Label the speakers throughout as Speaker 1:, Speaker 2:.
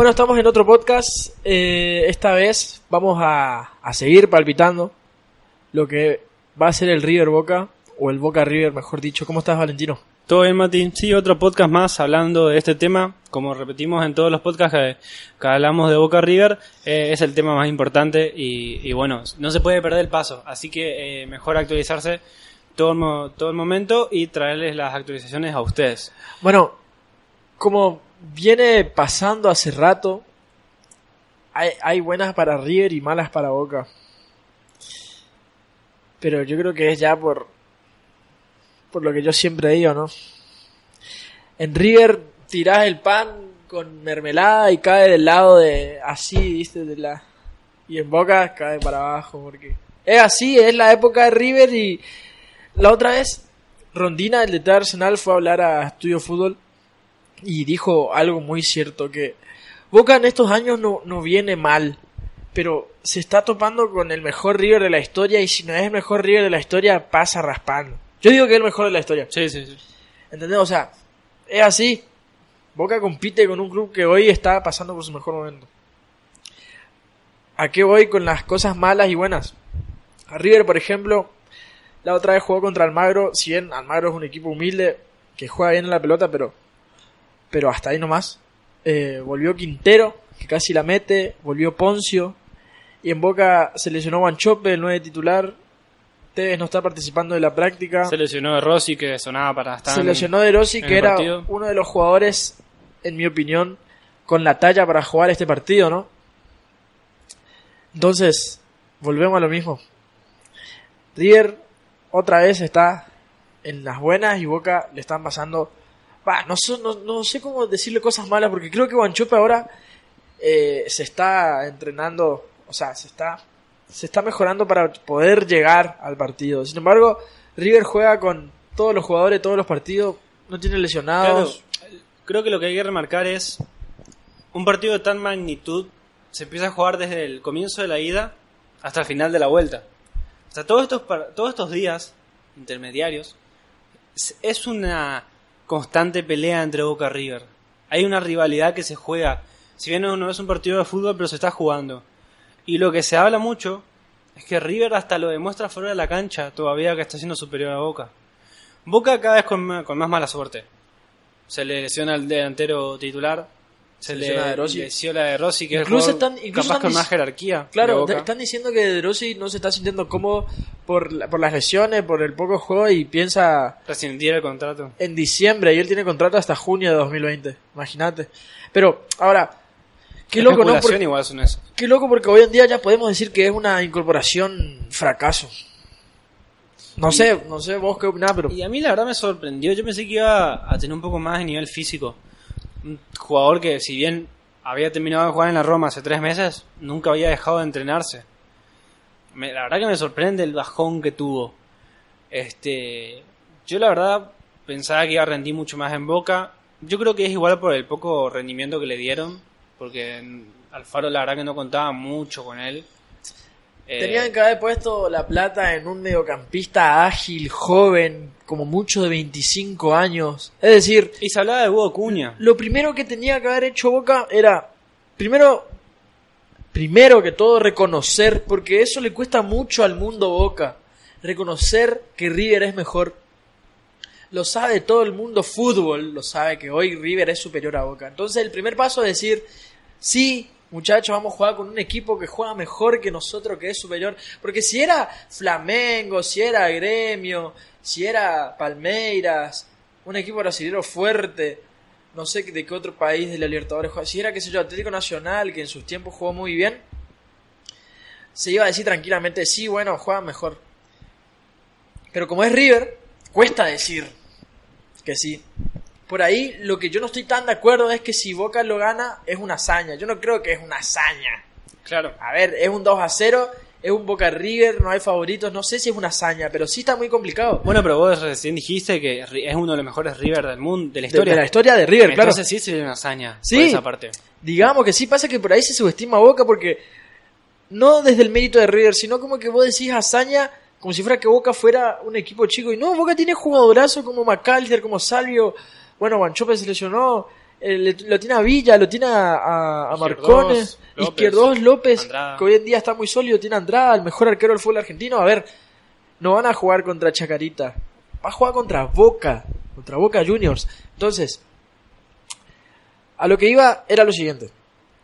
Speaker 1: Bueno, estamos en otro podcast. Eh, esta vez vamos a, a seguir palpitando lo que va a ser el River Boca, o el Boca River, mejor dicho. ¿Cómo estás, Valentino?
Speaker 2: Todo bien, Mati. Sí, otro podcast más hablando de este tema. Como repetimos en todos los podcasts que, que hablamos de Boca River, eh, es el tema más importante y, y bueno, no se puede perder el paso. Así que eh, mejor actualizarse todo todo el momento y traerles las actualizaciones a ustedes.
Speaker 1: Bueno, como viene pasando hace rato, hay, hay buenas para River y malas para Boca. Pero yo creo que es ya por, por lo que yo siempre digo, ¿no? En River tirás el pan con mermelada y cae del lado de así, ¿viste? De la, y en Boca cae para abajo, porque es así, es la época de River y la otra vez Rondina, el de Arsenal, fue a hablar a Estudio Fútbol y dijo algo muy cierto, que Boca en estos años no, no viene mal, pero se está topando con el mejor River de la historia y si no es el mejor River de la historia pasa raspando. Yo digo que es el mejor de la historia.
Speaker 2: Sí, sí, sí.
Speaker 1: ¿Entendés? O sea, es así. Boca compite con un club que hoy está pasando por su mejor momento. ¿A qué voy con las cosas malas y buenas? A River, por ejemplo, la otra vez jugó contra Almagro. Si bien Almagro es un equipo humilde que juega bien en la pelota, pero, pero hasta ahí nomás. Eh, volvió Quintero, que casi la mete. Volvió Poncio. Y en Boca se lesionó Guanchope, el 9 titular. Tevez no está participando de la práctica.
Speaker 2: Se lesionó de Rossi que sonaba para estar.
Speaker 1: Se lesionó De Rossi, que era
Speaker 2: partido.
Speaker 1: uno de los jugadores, en mi opinión, con la talla para jugar este partido, ¿no? Entonces, volvemos a lo mismo. River otra vez está en las buenas y Boca le están pasando... No, no, no sé cómo decirle cosas malas porque creo que Guanchope ahora eh, se está entrenando, o sea, se está, se está mejorando para poder llegar al partido. Sin embargo, River juega con todos los jugadores, todos los partidos, no tiene lesionados.
Speaker 2: creo que lo que hay que remarcar es un partido de tan magnitud se empieza a jugar desde el comienzo de la ida hasta el final de la vuelta. O sea, todos estos, todos estos días intermediarios es una constante pelea entre Boca y River. Hay una rivalidad que se juega. Si bien no, es un partido de fútbol, pero se está jugando. Y lo que se habla mucho es que River hasta lo demuestra fuera de la cancha todavía que está siendo superior a Boca. Boca cada vez con más mala suerte. Se le lesiona al delantero titular. Se, le
Speaker 1: De Rossi.
Speaker 2: lesiona a De Rossi, que
Speaker 1: Incluso
Speaker 2: es
Speaker 1: están- incluso
Speaker 2: capaz
Speaker 1: están
Speaker 2: con más jerarquía.
Speaker 1: Claro, están diciendo que De Rossi no se está sintiendo cómodo por, la- por las lesiones, por el poco juego y piensa
Speaker 2: Rescindir el contrato.
Speaker 1: en diciembre y él tiene contrato hasta junio de 2020. Imagínate. Pero ahora, qué loco, ¿no? Porque-
Speaker 2: igual son eso.
Speaker 1: qué loco porque hoy en día ya podemos decir que es una incorporación fracaso. No sé, no sé vos qué opinás, pero
Speaker 2: Y a mí la verdad me sorprendió. Yo pensé que iba a tener un poco más de nivel físico. Un jugador que, si bien había terminado de jugar en la Roma hace tres meses, nunca había dejado de entrenarse. Me- la verdad que me sorprende el bajón que tuvo. Este, yo la verdad pensaba que iba a rendir mucho más en Boca. Yo creo que es igual por el poco rendimiento que le dieron, porque Alfaro la verdad que no contaba mucho con él.
Speaker 1: Tenían que haber puesto la plata en un mediocampista ágil, joven, como mucho de 25 años. Es decir,
Speaker 2: y se hablaba de Hugo Cuña.
Speaker 1: lo primero que tenía que haber hecho Boca era, primero, primero que todo reconocer, porque eso le cuesta mucho al mundo Boca, reconocer que River es mejor. Lo sabe todo el mundo fútbol, lo sabe que hoy River es superior a Boca. Entonces el primer paso es decir, sí, muchachos, vamos a jugar con un equipo que juega mejor que nosotros, que es superior. Porque si era Flamengo, si era Gremio, si era Palmeiras, un equipo brasileño fuerte, no sé de qué otro país de la Libertadores juega, si era, qué sé yo, Atlético Nacional, que en sus tiempos jugó muy bien, se iba a decir tranquilamente, sí, bueno, juega mejor. Pero como es River, cuesta decir que sí. Por ahí lo que yo no estoy tan de acuerdo es que si Boca lo gana es una hazaña. Yo no creo que es una hazaña.
Speaker 2: Claro.
Speaker 1: A ver, es un 2 a 0, es un Boca River, no hay favoritos, no sé si es una hazaña, pero sí está muy complicado.
Speaker 2: Bueno, pero vos recién dijiste que es uno de los mejores River del mundo, de la
Speaker 1: De,
Speaker 2: historia.
Speaker 1: de la historia de River, claro.
Speaker 2: Entonces sí sería una hazaña
Speaker 1: Sí.
Speaker 2: por esa parte.
Speaker 1: Digamos que sí pasa que por ahí se subestima a Boca porque no desde el mérito de River, sino como que vos decís hazaña como si fuera que Boca fuera un equipo chico. Y no, Boca tiene jugadorazos como McAllister, como Salvio. Bueno, Guanchope se lesionó. eh, le- lo tiene a Villa, lo tiene a, a, a
Speaker 2: Izquierdos,
Speaker 1: Marcones, Izquierdos López,
Speaker 2: Andrada.
Speaker 1: que hoy en día está muy sólido, tiene a Andrada, el mejor arquero del fútbol argentino. A ver, no van a jugar contra Chacarita, va a jugar contra Boca, contra Boca Juniors. Entonces, a lo que iba era lo siguiente.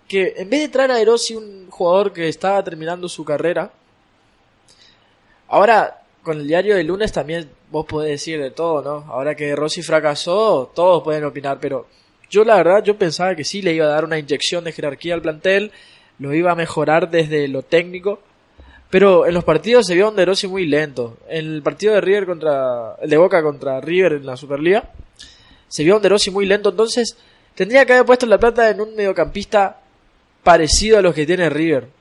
Speaker 1: Que en vez de traer a Erosi un jugador que estaba terminando su carrera, ahora con el diario de lunes también vos podés decir de todo, ¿no? Ahora que Rossi fracasó, todos pueden opinar, pero yo la verdad yo pensaba que sí le iba a dar una inyección de jerarquía al plantel, lo iba a mejorar desde lo técnico, pero en los partidos se vio a un De Rossi muy lento. En el partido de River contra el de Boca contra River en la Superliga se vio a un De Rossi muy lento, entonces tendría que haber puesto la plata en un mediocampista parecido a los que tiene River.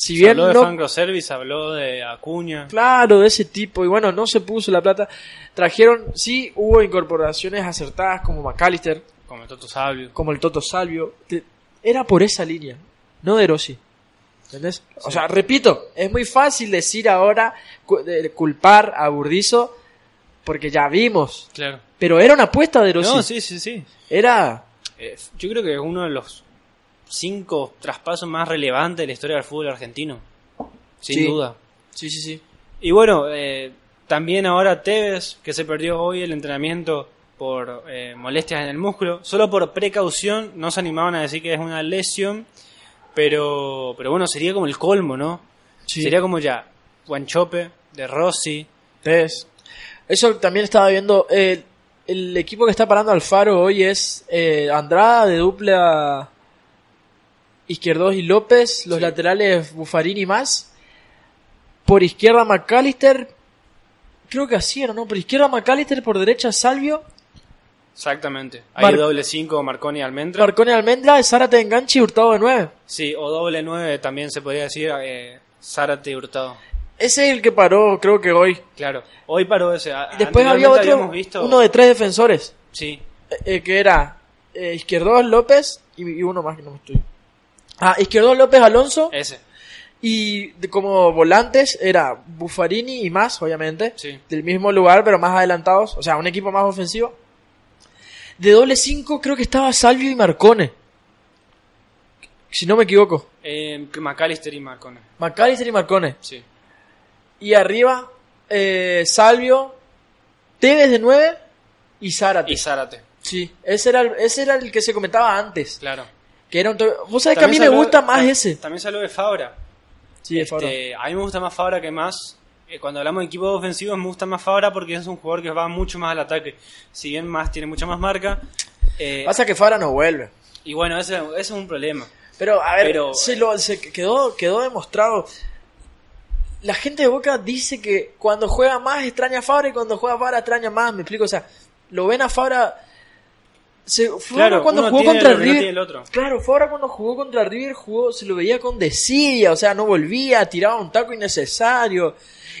Speaker 1: Si bien
Speaker 2: habló de
Speaker 1: no
Speaker 2: habló de Acuña.
Speaker 1: Claro, de ese tipo. Y bueno, no se puso la plata. Trajeron, sí, hubo incorporaciones acertadas como McAllister,
Speaker 2: Como el Toto Sabio.
Speaker 1: como el Toto Salvio. Era por esa línea, no de Rossi. ¿Entendés? O sea, repito, es muy fácil decir ahora, culpar a Burdizo, porque ya vimos.
Speaker 2: Claro.
Speaker 1: Pero era una apuesta de Rossi.
Speaker 2: No, sí, sí, sí.
Speaker 1: Era.
Speaker 2: Eh, yo creo que es uno de los cinco traspasos más relevantes de la historia del fútbol argentino. Sin
Speaker 1: Sí.
Speaker 2: duda.
Speaker 1: Sí, sí, sí.
Speaker 2: Y bueno, eh, también ahora Tevez, que se perdió hoy el entrenamiento por eh, molestias en el músculo, solo por precaución, no se animaban a decir que es una lesión, pero, pero bueno, sería como el colmo, ¿no?
Speaker 1: Sí.
Speaker 2: Sería como ya, Guanchope, De Rossi,
Speaker 1: Es- Eso también estaba viendo. eh, el equipo que está parando al faro hoy es eh, Andrada de dupla Izquierdos y López, los
Speaker 2: Sí.
Speaker 1: laterales Buffarini y más. Por izquierda McAllister, creo que así era, ¿no? Por izquierda McAllister, por derecha Salvio,
Speaker 2: exactamente. Ahí
Speaker 1: Mar-
Speaker 2: doble 5, Marconi Almendra.
Speaker 1: Marconi Almendra, Zárate enganche y Hurtado de 9.
Speaker 2: sí, o doble 9 también se podría decir eh, Zárate y Hurtado.
Speaker 1: Ese es el que paró, creo que hoy.
Speaker 2: Claro, hoy paró ese.
Speaker 1: Y después había otro,
Speaker 2: visto-
Speaker 1: uno de tres defensores.
Speaker 2: Sí,
Speaker 1: Eh, eh, que era eh, Izquierdos López y, y uno más que no me estoy. Ah, Izquierdos López Alonso
Speaker 2: ese.
Speaker 1: y como volantes era Buffarini y más, obviamente,
Speaker 2: Sí.
Speaker 1: del mismo lugar pero más adelantados, o sea, un equipo más ofensivo. De doble 5 creo que estaba Salvio y Marcone. Si no me equivoco.
Speaker 2: Eh, McAllister y Marconi.
Speaker 1: McAllister y Marcone.
Speaker 2: Sí.
Speaker 1: Y arriba eh, Salvio, Tevez de 9 y Zárate.
Speaker 2: Y Zárate,
Speaker 1: Sí, ese era, el, ese era el que se comentaba antes.
Speaker 2: claro.
Speaker 1: Que era un Vos sabés que a mí me gusta más ese.
Speaker 2: También salió de Fabra.
Speaker 1: Sí, de Fabra.
Speaker 2: Este, a mí me gusta más Fabra que más. eh, Cuando hablamos de equipos ofensivos me gusta más Fabra porque es un jugador que va mucho más al ataque. Si bien más tiene mucha más marca. eh,
Speaker 1: Pasa que Fabra no vuelve.
Speaker 2: y bueno, ese, ese es un problema.
Speaker 1: Pero, a ver,
Speaker 2: Pero,
Speaker 1: se, lo, se quedó, quedó demostrado. La gente de Boca dice que cuando juega más extraña a Fabra y cuando juega Fabra extraña más. Me explico, o sea, lo ven a Fabra. Se, Fabra
Speaker 2: Claro,
Speaker 1: cuando
Speaker 2: uno
Speaker 1: jugó contra
Speaker 2: no
Speaker 1: River.
Speaker 2: otro.
Speaker 1: Claro, Fabra cuando jugó contra River jugó, se lo veía con desidia, o sea, no volvía, tiraba un taco innecesario.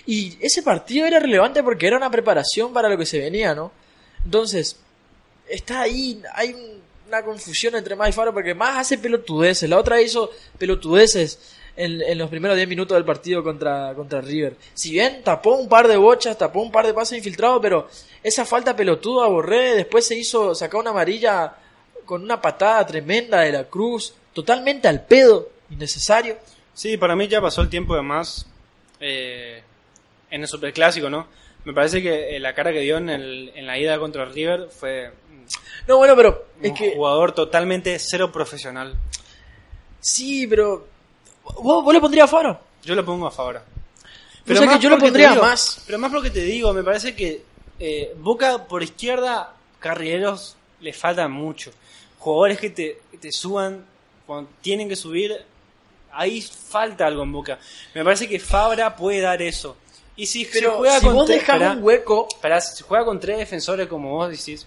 Speaker 1: Y ese partido era relevante porque era una preparación para lo que se venía, ¿no? Entonces, está ahí, hay un- una confusión entre más y Fabra porque más hace pelotudeces, la otra hizo pelotudeces en, en los primeros 10 minutos del partido contra, contra River. Si bien tapó un par de bochas, tapó un par de pases infiltrados, pero esa falta pelotuda Borré, después se hizo sacar una amarilla con una patada tremenda de la Cruz, totalmente al pedo, innecesario.
Speaker 2: Sí, para mí ya pasó el tiempo de más eh, en el superclásico, ¿no? Me parece que eh, la cara que dio en, el- en la ida contra River fue
Speaker 1: No, bueno, pero es
Speaker 2: un
Speaker 1: que
Speaker 2: jugador totalmente cero profesional.
Speaker 1: sí, pero vos, vos le pondrías a Fabra.
Speaker 2: Yo lo pongo a Fabra.
Speaker 1: sea que yo lo
Speaker 2: porque te
Speaker 1: pondría más.
Speaker 2: Pero más porque te digo, me parece que eh, Boca por izquierda, carrileros le falta mucho. Jugadores que te, que te suban cuando tienen que subir, ahí falta algo en Boca. Me parece que Fabra puede dar eso. Y si se
Speaker 1: Pero
Speaker 2: juega
Speaker 1: si
Speaker 2: con
Speaker 1: vos
Speaker 2: tres-
Speaker 1: dejás
Speaker 2: pará,
Speaker 1: un hueco,
Speaker 2: si juega con tres defensores como vos decís,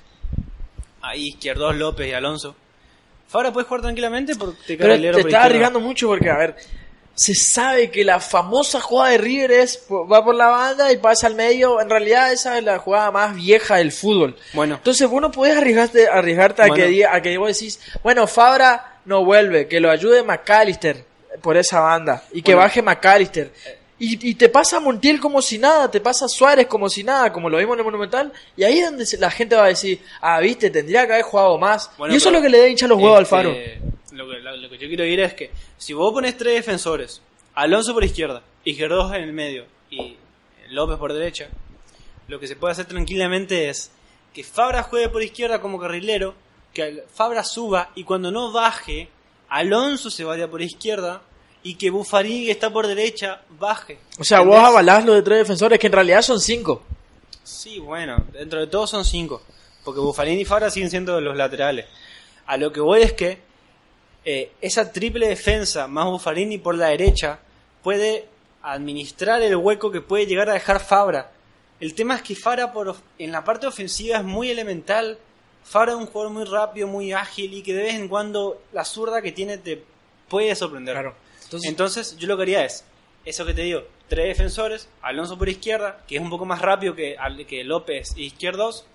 Speaker 2: ahí Izquierdos, López y Alonso. Fabra puede jugar tranquilamente porque te
Speaker 1: Pero te
Speaker 2: izquierda.
Speaker 1: arriesgando mucho porque, a ver, se sabe que la famosa jugada de River es va por la banda y pasa al medio. En realidad esa es la jugada más vieja del fútbol.
Speaker 2: Bueno,
Speaker 1: Entonces vos no podés arriesgarte, arriesgarte a,
Speaker 2: Bueno.
Speaker 1: que, a que vos decís, bueno, Fabra no vuelve, que lo ayude McAllister por esa banda y que
Speaker 2: Bueno.
Speaker 1: baje McAllister. Y, y te pasa Montiel como si nada, te pasa Suárez como si nada, como lo vimos en el Monumental, y ahí es donde la gente va a decir, ah, viste, tendría que haber jugado más.
Speaker 2: Bueno,
Speaker 1: y eso es lo que le da hincha los huevos al
Speaker 2: este,
Speaker 1: Faro.
Speaker 2: Lo que, lo- lo que yo quiero ir es que si vos pones tres defensores, Alonso por izquierda, Izquierdos en el medio y López por derecha, lo que se puede hacer tranquilamente es que Fabra juegue por izquierda como carrilero, que Fabra suba y cuando no baje, Alonso se vaya por izquierda y que Buffarini que está por derecha baje.
Speaker 1: O sea, vos avalás lo de tres defensores, que en realidad son cinco.
Speaker 2: Sí, bueno, dentro de todos son cinco. Porque Buffarini y Fabra siguen siendo los laterales. A lo que voy es que eh, esa triple defensa más Buffarini por la derecha puede administrar el hueco que puede llegar a dejar Fabra. El tema es que Fabra por, en la parte ofensiva es muy elemental. Fabra es un jugador muy rápido, muy ágil y que de vez en cuando la zurda que tiene te puede sorprender.
Speaker 1: Claro. Entonces,
Speaker 2: Entonces, yo lo que haría es, eso que te digo, tres defensores, Alonso por izquierda, que es un poco más rápido que, que López y izquierdos.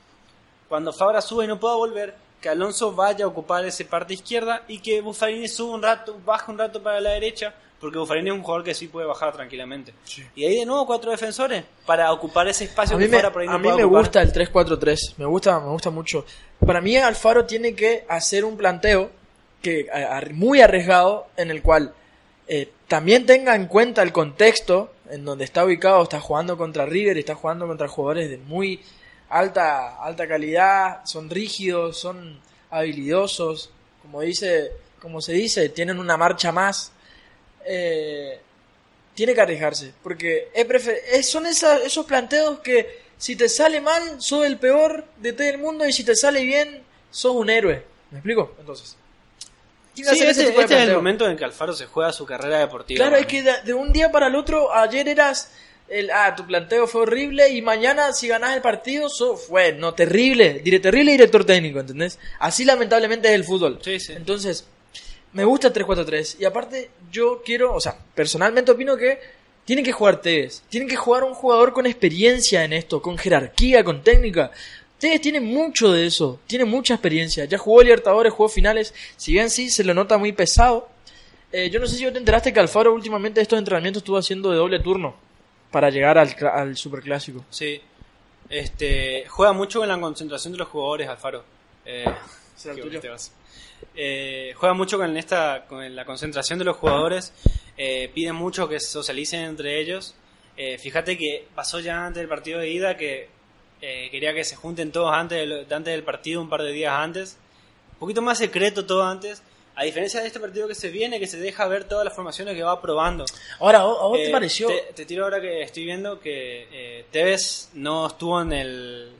Speaker 2: Cuando Fabra sube y no pueda volver, que Alonso vaya a ocupar ese parte izquierda y que Buffarini suba un rato, baje un rato para la derecha, porque Buffarini es un jugador que sí puede bajar tranquilamente. Y ahí de nuevo cuatro defensores para ocupar ese espacio
Speaker 1: a mí
Speaker 2: que
Speaker 1: me,
Speaker 2: Fabra por ahí no
Speaker 1: a mí me
Speaker 2: ocupar.
Speaker 1: gusta el 3-4-3, me gusta, me gusta mucho. Para mí Alfaro tiene que hacer un planteo que a- a- muy arriesgado en el cual eh, también tenga en cuenta el contexto en donde está ubicado, está jugando contra River, está jugando contra jugadores de muy alta alta calidad, son rígidos, son habilidosos, como dice, como se dice, tienen una marcha más. Eh, tiene que arriesgarse, porque es son esos planteos que si te sale mal, sos el peor de todo el mundo y si te sale bien, sos un héroe. ¿Me explico? Entonces.
Speaker 2: Sí,
Speaker 1: hacer ese
Speaker 2: este,
Speaker 1: tipo de
Speaker 2: este es el momento en que Alfaro se juega su carrera deportiva.
Speaker 1: Claro, es que de, de un día para el otro, ayer eras el, ah, tu planteo fue horrible y mañana si ganás el partido, sos, bueno, terrible, dire, terrible director técnico, ¿entendés? Así lamentablemente es el fútbol.
Speaker 2: Sí, sí.
Speaker 1: Entonces, me gusta el 3-4-3 y aparte yo quiero, o sea, personalmente opino que tienen que jugar Tevez, tienen que jugar un jugador con experiencia en esto, con jerarquía, con técnica. Tevez tiene mucho de eso, tiene mucha experiencia, ya jugó Libertadores, jugó finales, si bien sí se lo nota muy pesado. Eh, yo no sé si vos te enteraste que Alfaro últimamente estos entrenamientos estuvo haciendo de doble turno para llegar al, al superclásico.
Speaker 2: Sí. Este, juega mucho en la concentración de los jugadores, Alfaro. Eh. Eh, juega mucho con esta con la concentración de los jugadores. Eh, pide mucho que se socialicen entre ellos. Eh, fíjate que pasó ya antes del partido de ida que eh, quería que se junten todos antes del, antes del partido, un par de días antes. Un poquito más secreto todo antes. A diferencia de este partido que se viene, que se deja ver todas las formaciones que va probando.
Speaker 1: Ahora, ¿a vos, vos te
Speaker 2: Eh,
Speaker 1: pareció?
Speaker 2: Te, te tiro ahora que estoy viendo que eh, Tevez no estuvo en el,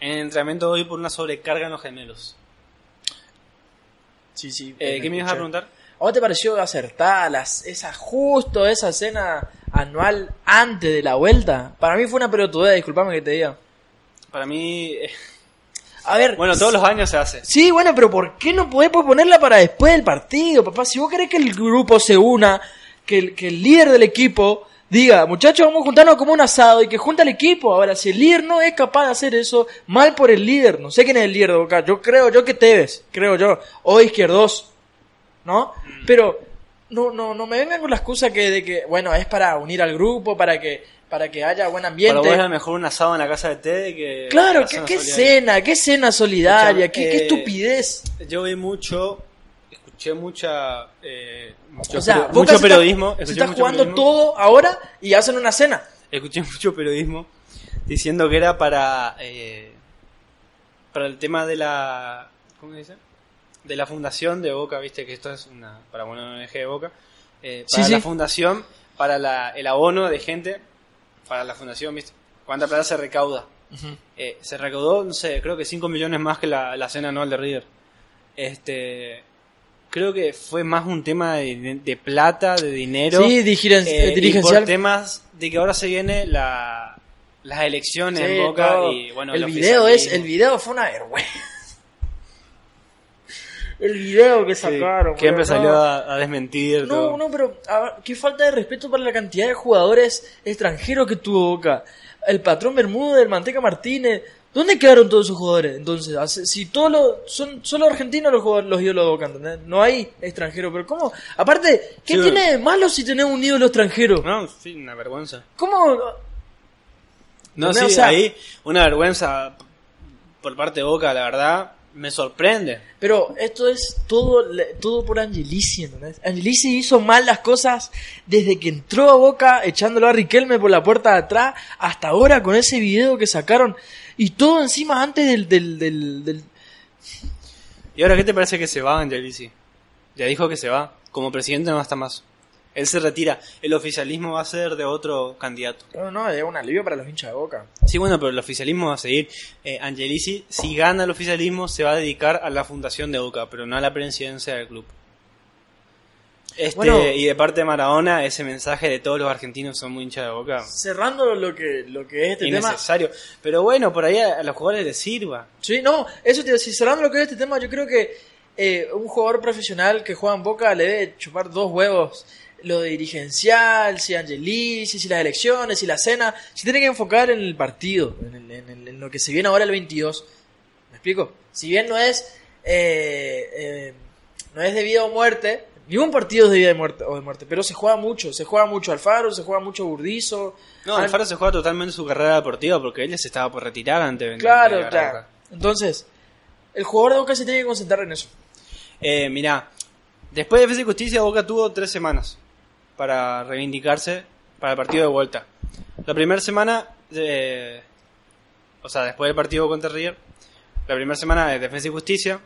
Speaker 2: en el entrenamiento hoy por una sobrecarga en los gemelos.
Speaker 1: Sí, sí.
Speaker 2: Eh, ¿Qué me ibas a preguntar?
Speaker 1: ¿A vos te pareció acertada las, esa, justo esa cena anual antes de la vuelta? Para mí fue una pelotudez, disculpame que te diga.
Speaker 2: Para mí, eh,
Speaker 1: A ver,
Speaker 2: bueno, todos los años se hace.
Speaker 1: Sí, bueno, pero ¿por qué no podés ponerla para después del partido, papá? Si vos querés que el grupo se una, que el, que el líder del equipo diga, muchachos, vamos a juntarnos como un asado y que junta el equipo. Ahora, si el líder no es capaz de hacer eso, mal por el líder. No sé quién es el líder de Boca. Yo creo yo que Tevez, creo yo. O Izquierdos, ¿no? Pero no, no, no me vengan con la excusa que de que, bueno, es para unir al grupo, para que, para que haya buen
Speaker 2: Para
Speaker 1: ambiente.
Speaker 2: vos es a mejor un asado en la casa de Tede que...
Speaker 1: Claro,
Speaker 2: la
Speaker 1: ¿qué,
Speaker 2: cena
Speaker 1: qué cena? ¿Qué cena solidaria? ¿Qué, qué
Speaker 2: eh,
Speaker 1: estupidez?
Speaker 2: Yo vi mucho, escuché mucha... eh, mucho
Speaker 1: O sea,
Speaker 2: pero- mucho
Speaker 1: está-
Speaker 2: periodismo.
Speaker 1: Se está
Speaker 2: mucho
Speaker 1: jugando
Speaker 2: periodismo.
Speaker 1: todo ahora y hacen una cena.
Speaker 2: escuché mucho periodismo diciendo que era para eh, para el tema de la ¿cómo se dice? De la fundación de Boca viste que esto es una para una ONG de Boca eh, para
Speaker 1: sí.
Speaker 2: la fundación para la, el abono de gente para la fundación viste cuánta plata se recauda Eh, se recaudó no sé creo que 5 millones más que la, la cena anual de River este creo que fue más un tema de, de plata de dinero
Speaker 1: Sí, digiren-
Speaker 2: eh,
Speaker 1: eh,
Speaker 2: y
Speaker 1: dirigencial.
Speaker 2: por temas de que ahora se viene la, las elecciones
Speaker 1: Sí,
Speaker 2: en Boca y bueno
Speaker 1: el
Speaker 2: el
Speaker 1: video es, el video fue una vergüenza. El video que sacaron.
Speaker 2: que
Speaker 1: boludo,
Speaker 2: salió
Speaker 1: no.
Speaker 2: a, a desmentir.
Speaker 1: No,
Speaker 2: todo.
Speaker 1: no, pero a qué falta de respeto para la cantidad de jugadores extranjeros que tuvo Boca. El patrón Bermúdez, el Manteca Martínez. ¿Dónde quedaron todos esos jugadores? Entonces, hace- si todos los, son solo argentinos los jugadores, los ídolos de Boca, ¿entendés? No hay extranjeros, pero ¿cómo? Aparte, ¿qué
Speaker 2: Sí,
Speaker 1: tiene de malo si tenés un ídolo extranjero?
Speaker 2: No, sí, una vergüenza.
Speaker 1: ¿Cómo?
Speaker 2: No,
Speaker 1: ¿Entendés?
Speaker 2: sí,
Speaker 1: O sea-
Speaker 2: ahí una vergüenza por parte de Boca, la verdad, me sorprende.
Speaker 1: Pero esto es todo, todo por Angelici, ¿entendés? Angelici hizo mal las cosas desde que entró a Boca, echándolo a Riquelme por la puerta de atrás, hasta ahora con ese video que sacaron. Y todo encima antes del... del, del, del-
Speaker 2: ¿Y ahora qué te parece que se va Angelici? Ya dijo que se va. Como presidente no está más. Él se retira. El oficialismo va a ser de otro candidato.
Speaker 1: No, no, es un alivio para los hinchas de Boca.
Speaker 2: Sí, bueno, pero el oficialismo va a seguir. Eh, Angelici, si gana el oficialismo, se va a dedicar a la fundación de Boca, pero no a la presidencia del club. Este,
Speaker 1: Bueno.
Speaker 2: y de parte de Maradona, ese mensaje de todos los argentinos son muy hinchas de Boca.
Speaker 1: Cerrando lo que, lo que es este tema...
Speaker 2: innecesario. Pero bueno, por ahí a, a los jugadores les sirva.
Speaker 1: Sí, no, eso te iba a decir, cerrando lo que es este tema, yo creo que eh, un jugador profesional que juega en Boca le debe chupar dos huevos. Lo de dirigencial, si Angelici, si las elecciones, si la cena. Si tiene que enfocar en el partido, en, el- en el- en lo que se viene ahora el 22. ¿Me explico? Si bien no es, eh, eh, no es de vida o muerte, ningún partido es de vida muerte, o de muerte, pero se juega mucho, se juega mucho Alfaro, se juega mucho Burdizo.
Speaker 2: No, Alfaro se juega totalmente su carrera deportiva porque él ya se estaba por retirar antes de
Speaker 1: Claro, claro. Entonces, el jugador de Boca se tiene que concentrar en eso.
Speaker 2: Eh, mirá, después de y Justicia, Boca tuvo tres semanas para reivindicarse para el partido de vuelta. La primera semana, eh, o sea, después del partido contra River, la primera semana de Defensa y Justicia,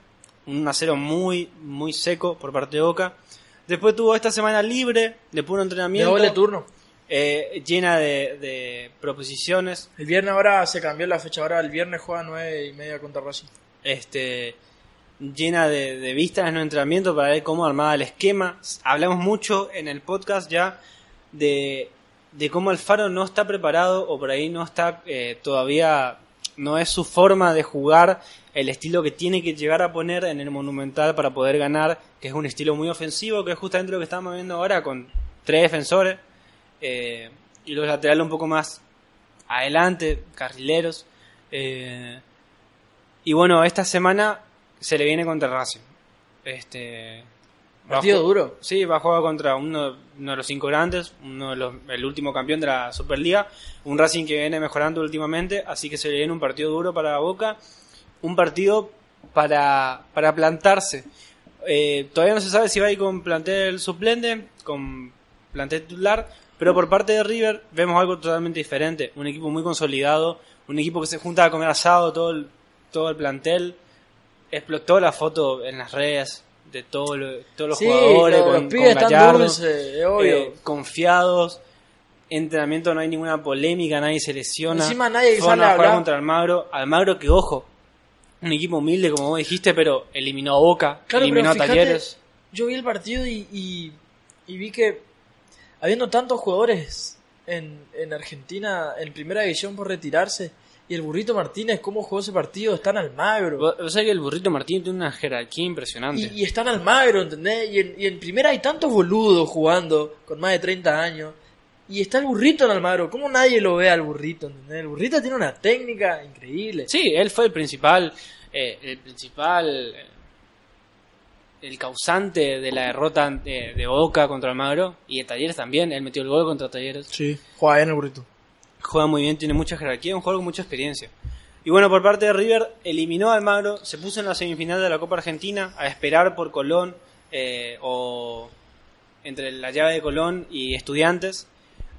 Speaker 2: un 1-0 muy, muy seco por parte de Boca. Después tuvo esta semana libre de puro
Speaker 1: De
Speaker 2: entrenamiento,
Speaker 1: doble turno.
Speaker 2: eh, llena de, de proposiciones.
Speaker 1: El viernes ahora se cambió la fecha, ahora el viernes juega nueve y media contra Racing.
Speaker 2: este llena de, vistas en el entrenamiento para ver cómo armaba el esquema. Hablamos mucho en el podcast ya de, de cómo Alfaro no está preparado o por ahí no está eh, todavía, no es su forma de jugar el estilo que tiene que llegar a poner en el Monumental para poder ganar, que es un estilo muy ofensivo, que es justamente lo que estamos viendo ahora con tres defensores eh, y los laterales un poco más adelante, carrileros. eh, y bueno, esta semana se le viene contra Racing. Este,
Speaker 1: Partido duro.
Speaker 2: Sí, va a jugar contra uno, uno de los cinco grandes, uno de los, el último campeón de la Superliga, un Racing que viene mejorando últimamente, así que se le viene un partido duro para Boca, un partido para, para plantarse. Eh, todavía no se sabe si va a ir con plantel suplente, con plantel titular, pero por parte de River vemos algo totalmente diferente, un equipo muy consolidado, un equipo que se junta a comer asado todo el, todo el plantel, explotó la foto en las redes de todo lo- todos los
Speaker 1: Sí,
Speaker 2: jugadores con,
Speaker 1: los pibes
Speaker 2: con Gallardo,
Speaker 1: dulces, es obvio.
Speaker 2: eh, confiados entrenamiento no hay ninguna polémica nadie se lesiona
Speaker 1: Encima nadie sale a
Speaker 2: jugar contra Almagro Almagro que ojo un equipo humilde como vos dijiste pero eliminó a Boca
Speaker 1: Claro,
Speaker 2: eliminó
Speaker 1: pero
Speaker 2: a
Speaker 1: fíjate,
Speaker 2: Talleres
Speaker 1: yo vi el partido y, y, y vi que habiendo tantos jugadores en, en Argentina en primera división por retirarse y el burrito Martínez, cómo jugó ese partido, está en Almagro.
Speaker 2: Vos sabés que el burrito Martín tiene una jerarquía impresionante
Speaker 1: Y, y está en Almagro, ¿entendés? Y en, y en primera hay tantos boludos jugando con más de 30 años. Y está el burrito en Almagro. ¿Cómo nadie lo ve al burrito? ¿entendés? El burrito tiene una técnica increíble.
Speaker 2: Sí, él fue el principal, eh, el principal, eh, el causante de la derrota de, de Boca contra Almagro y de Talleres también. Él metió el gol contra Talleres.
Speaker 1: Sí, juega bien el burrito.
Speaker 2: Juega muy bien, tiene mucha jerarquía, un jugador con mucha experiencia. Y bueno, por parte de River, eliminó a Almagro, se puso en la semifinal de la Copa Argentina a esperar por Colón eh, o entre la llave de Colón y Estudiantes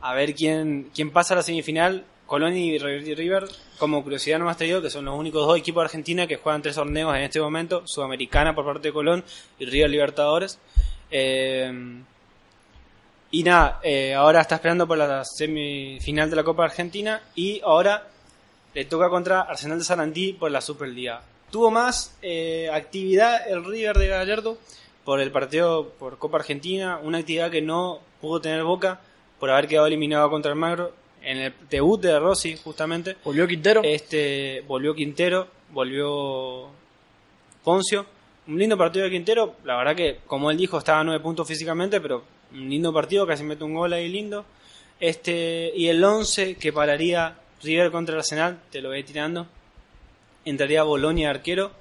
Speaker 2: a ver quién, quién pasa a la semifinal. Colón y River, como curiosidad nomás te digo, que son los únicos dos equipos de Argentina que juegan tres torneos en este momento, Sudamericana por parte de Colón y River Libertadores. Eh, y nada, eh, ahora está esperando por la semifinal de la Copa Argentina y ahora le toca contra Arsenal de Sarandí por la Superliga. Tuvo más eh, actividad el River de Gallardo por el partido por Copa Argentina, una actividad que no pudo tener Boca por haber quedado eliminado contra el Magro en el debut de Rossi justamente.
Speaker 1: Volvió Quintero.
Speaker 2: Este volvió Quintero, volvió Poncio, un lindo partido de Quintero. La verdad que, como él dijo, estaba a 9 puntos físicamente, pero un lindo partido, casi mete un gol ahí lindo. Este, y el 11 que pararía River contra el Arsenal, te lo voy tirando. Entraría Bolonia arquero,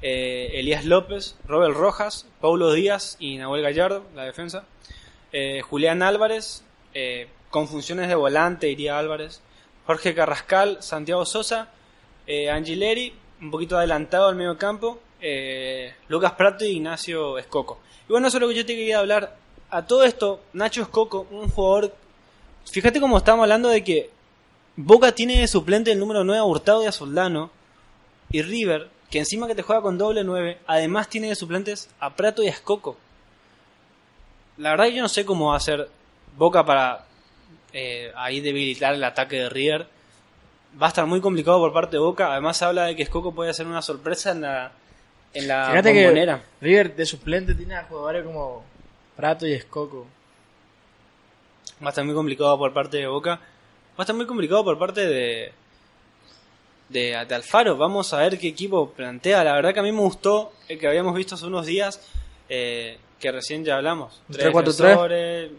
Speaker 2: eh, Elías López, Robert Rojas, Paulo Díaz y Nahuel Gallardo, la defensa. Eh, Julián Álvarez, eh, con funciones de volante iría Álvarez. Jorge Carrascal, Santiago Sosa, Angileri, un poquito adelantado al medio campo, Lucas Prato y Ignacio Escoco. Y bueno, eso es lo que yo te quería hablar. A todo esto, Nacho Escoco, un jugador... Fíjate cómo estamos hablando de que Boca tiene de suplente el número 9 a Hurtado y a Soldano. Y River, que encima que te juega con doble 9, además tiene de suplentes a Prato y a Escoco. La verdad yo no sé cómo va a hacer Boca para eh, ahí debilitar el ataque de River. Va a estar muy complicado por parte de Boca. Además habla de que Escoco puede hacer una sorpresa en la, en la
Speaker 1: Fíjate que River de suplente tiene a jugadores como Prato y Escoco.
Speaker 2: Va a estar muy complicado por parte de Boca. Va a estar muy complicado por parte de, de, Alfaro. Vamos a ver qué equipo plantea. La verdad que a mí me gustó el que habíamos visto hace unos días, eh, que recién ya hablamos.
Speaker 1: 3-4-3.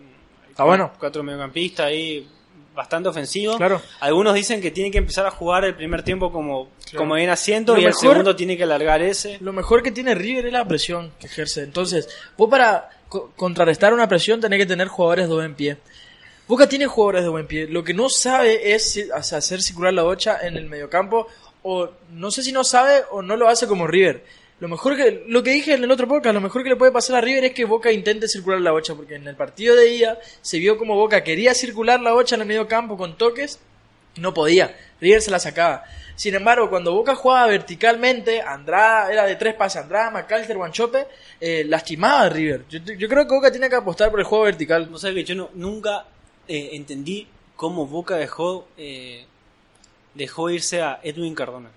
Speaker 1: Está bueno.
Speaker 2: Cuatro mediocampistas ahí, bastante ofensivo.
Speaker 1: Claro.
Speaker 2: Algunos dicen que tiene que empezar a jugar el primer tiempo como, como viene haciendo y el segundo tiene que alargar ese.
Speaker 1: Lo mejor que tiene River es la presión que ejerce. Entonces, vos para contrarrestar una presión tenés que tener jugadores de buen pie. Boca tiene jugadores de buen pie. Lo que no sabe es hacer circular la bocha en el mediocampo. O no sé si no sabe o no lo hace como River. Lo mejor que, lo que dije en el otro podcast, lo mejor que le puede pasar a River es que Boca intente circular la bocha, porque en el partido de ida se vio como Boca quería circular la bocha en el medio campo con toques, no podía, River se la sacaba. Sin embargo, cuando Boca jugaba verticalmente, Andrada era de tres pases, Andrada, McAllister, Guanchope, eh, lastimaba a River. Yo, creo que Boca tiene que apostar por el juego vertical.
Speaker 2: No sé que yo nunca eh, entendí cómo Boca dejó, eh, dejó irse a Edwin Cardona.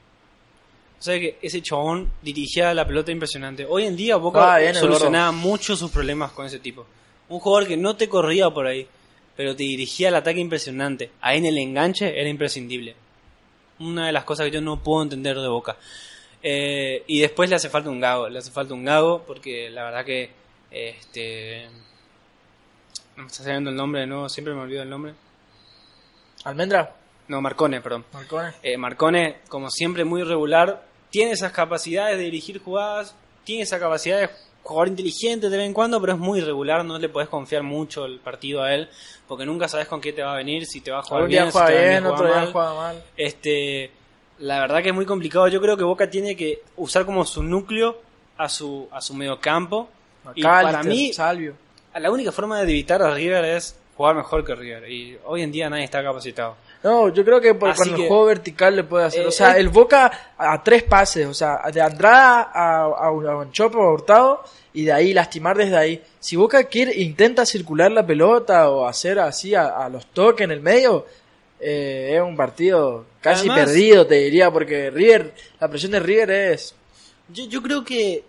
Speaker 2: O sea que ese chabón dirigía la pelota impresionante. Hoy en día Boca ah, solucionaba mucho sus problemas con ese tipo. Un jugador que no te corría por ahí, pero te dirigía el ataque impresionante. Ahí en el enganche era imprescindible. Una de las cosas que yo no puedo entender de Boca. Eh, y después le hace falta un gago. Le hace falta un gago porque la verdad que este no me está saliendo el nombre nuevo, siempre me olvido el nombre.
Speaker 1: ¿Almendra?
Speaker 2: No, Marcone, perdón.
Speaker 1: Marcone.
Speaker 2: Eh, Marcone, como siempre, muy regular. Tiene esas capacidades de dirigir jugadas, tiene esa capacidad de jugar inteligente de vez en cuando, pero es muy irregular, no le puedes confiar mucho el partido a él, porque nunca sabes con qué te va a venir, si te va a jugar bien,
Speaker 1: si bien, otro día juega mal.
Speaker 2: Este, la verdad que es muy complicado. Yo creo que Boca tiene que usar como su núcleo a su a su mediocampo.
Speaker 1: y para mí, Salvio
Speaker 2: la única forma de evitar a River es jugar mejor que River. Y hoy en día nadie está capacitado.
Speaker 1: No, yo creo que por, con el juego vertical le puede hacer. o sea, eh, el Boca a tres pases. O sea, de Andrada a, a, a Chopo, a Hurtado. Y de ahí lastimar desde ahí. Si Boca quiere, intenta circular la pelota o hacer así a, los toques en el medio, eh, es un partido casi perdido, te diría. Porque River, la presión de River es.
Speaker 2: Yo, yo creo que,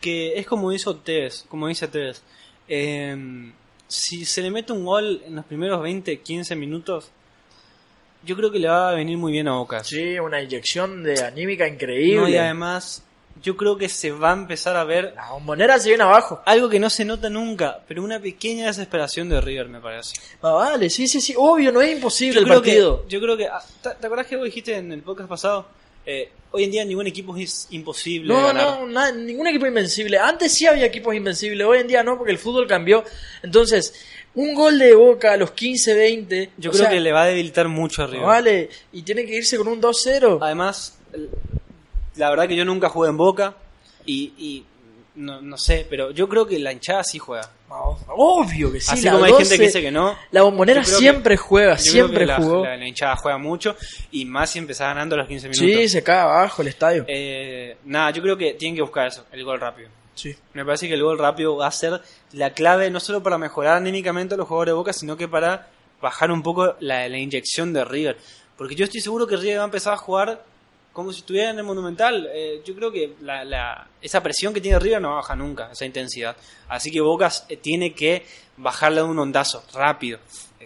Speaker 2: que es como hizo Tevez, como dice Tevez. Eh, si se le mete un gol en los primeros 20, 15 minutos, yo creo que le va a venir muy bien a Boca.
Speaker 1: Sí, una inyección de anímica increíble.
Speaker 2: y además, yo creo que se va a empezar a ver.
Speaker 1: La bombonera se viene abajo.
Speaker 2: Algo que no se nota nunca, pero una pequeña desesperación de River, me parece.
Speaker 1: Ah, vale, sí, sí, sí, obvio, no es imposible el partido.
Speaker 2: yo creo que. Ah, ¿Te, acuerdas que vos dijiste en el podcast pasado? Eh, hoy en día ningún equipo es imposible.
Speaker 1: No, no, ningún equipo invencible. Antes sí había equipos invencibles, hoy en día no, porque el fútbol cambió. Entonces, un gol de Boca a los 15, 20.
Speaker 2: Yo creo que le va a debilitar mucho arriba.
Speaker 1: Vale, y tiene que irse con un 2-0.
Speaker 2: Además, la verdad que yo nunca jugué en Boca y no, no sé, pero yo creo que la hinchada sí juega.
Speaker 1: Obvio que sí.
Speaker 2: Así como hay gente que dice que no.
Speaker 1: La bombonera siempre juega, siempre jugó.
Speaker 2: La, hinchada juega mucho y más si empezás ganando los 15 minutos.
Speaker 1: Sí, se cae abajo el estadio.
Speaker 2: Eh, nada, yo creo que tienen que buscar eso, el gol rápido.
Speaker 1: Sí.
Speaker 2: Me parece que el gol rápido va a ser la clave no solo para mejorar anímicamente a los jugadores de Boca, sino que para bajar un poco la, la inyección de River. Porque yo estoy seguro que River va a empezar a jugar como si estuviera en el Monumental. Eh, yo creo que la, esa presión que tiene River no baja nunca, esa intensidad. Así que Bocas eh, tiene que bajarle un ondazo rápido,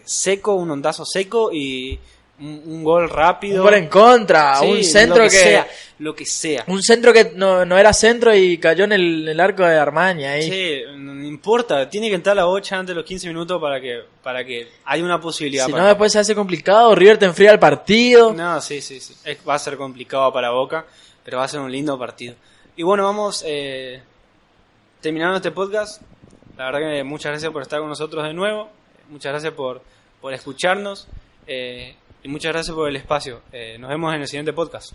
Speaker 2: seco, un ondazo seco y un, un gol rápido.
Speaker 1: Un gol en contra,
Speaker 2: Sí,
Speaker 1: un centro
Speaker 2: lo
Speaker 1: que,
Speaker 2: sea, lo que sea.
Speaker 1: un centro que no, no era centro y cayó en el, en el arco de Armaña ahí.
Speaker 2: Sí, no importa, tiene que entrar la bocha antes de los 15 minutos para que para que haya una posibilidad.
Speaker 1: si no después se hace complicado, River te enfría el partido.
Speaker 2: No, sí, sí, sí. Es- va a ser complicado para Boca, pero va a ser un lindo partido. Y bueno, vamos eh, terminando este podcast. La verdad que muchas gracias por estar con nosotros de nuevo. Muchas gracias por, por escucharnos. eh, y muchas gracias por el espacio. Eh, nos vemos en el siguiente podcast.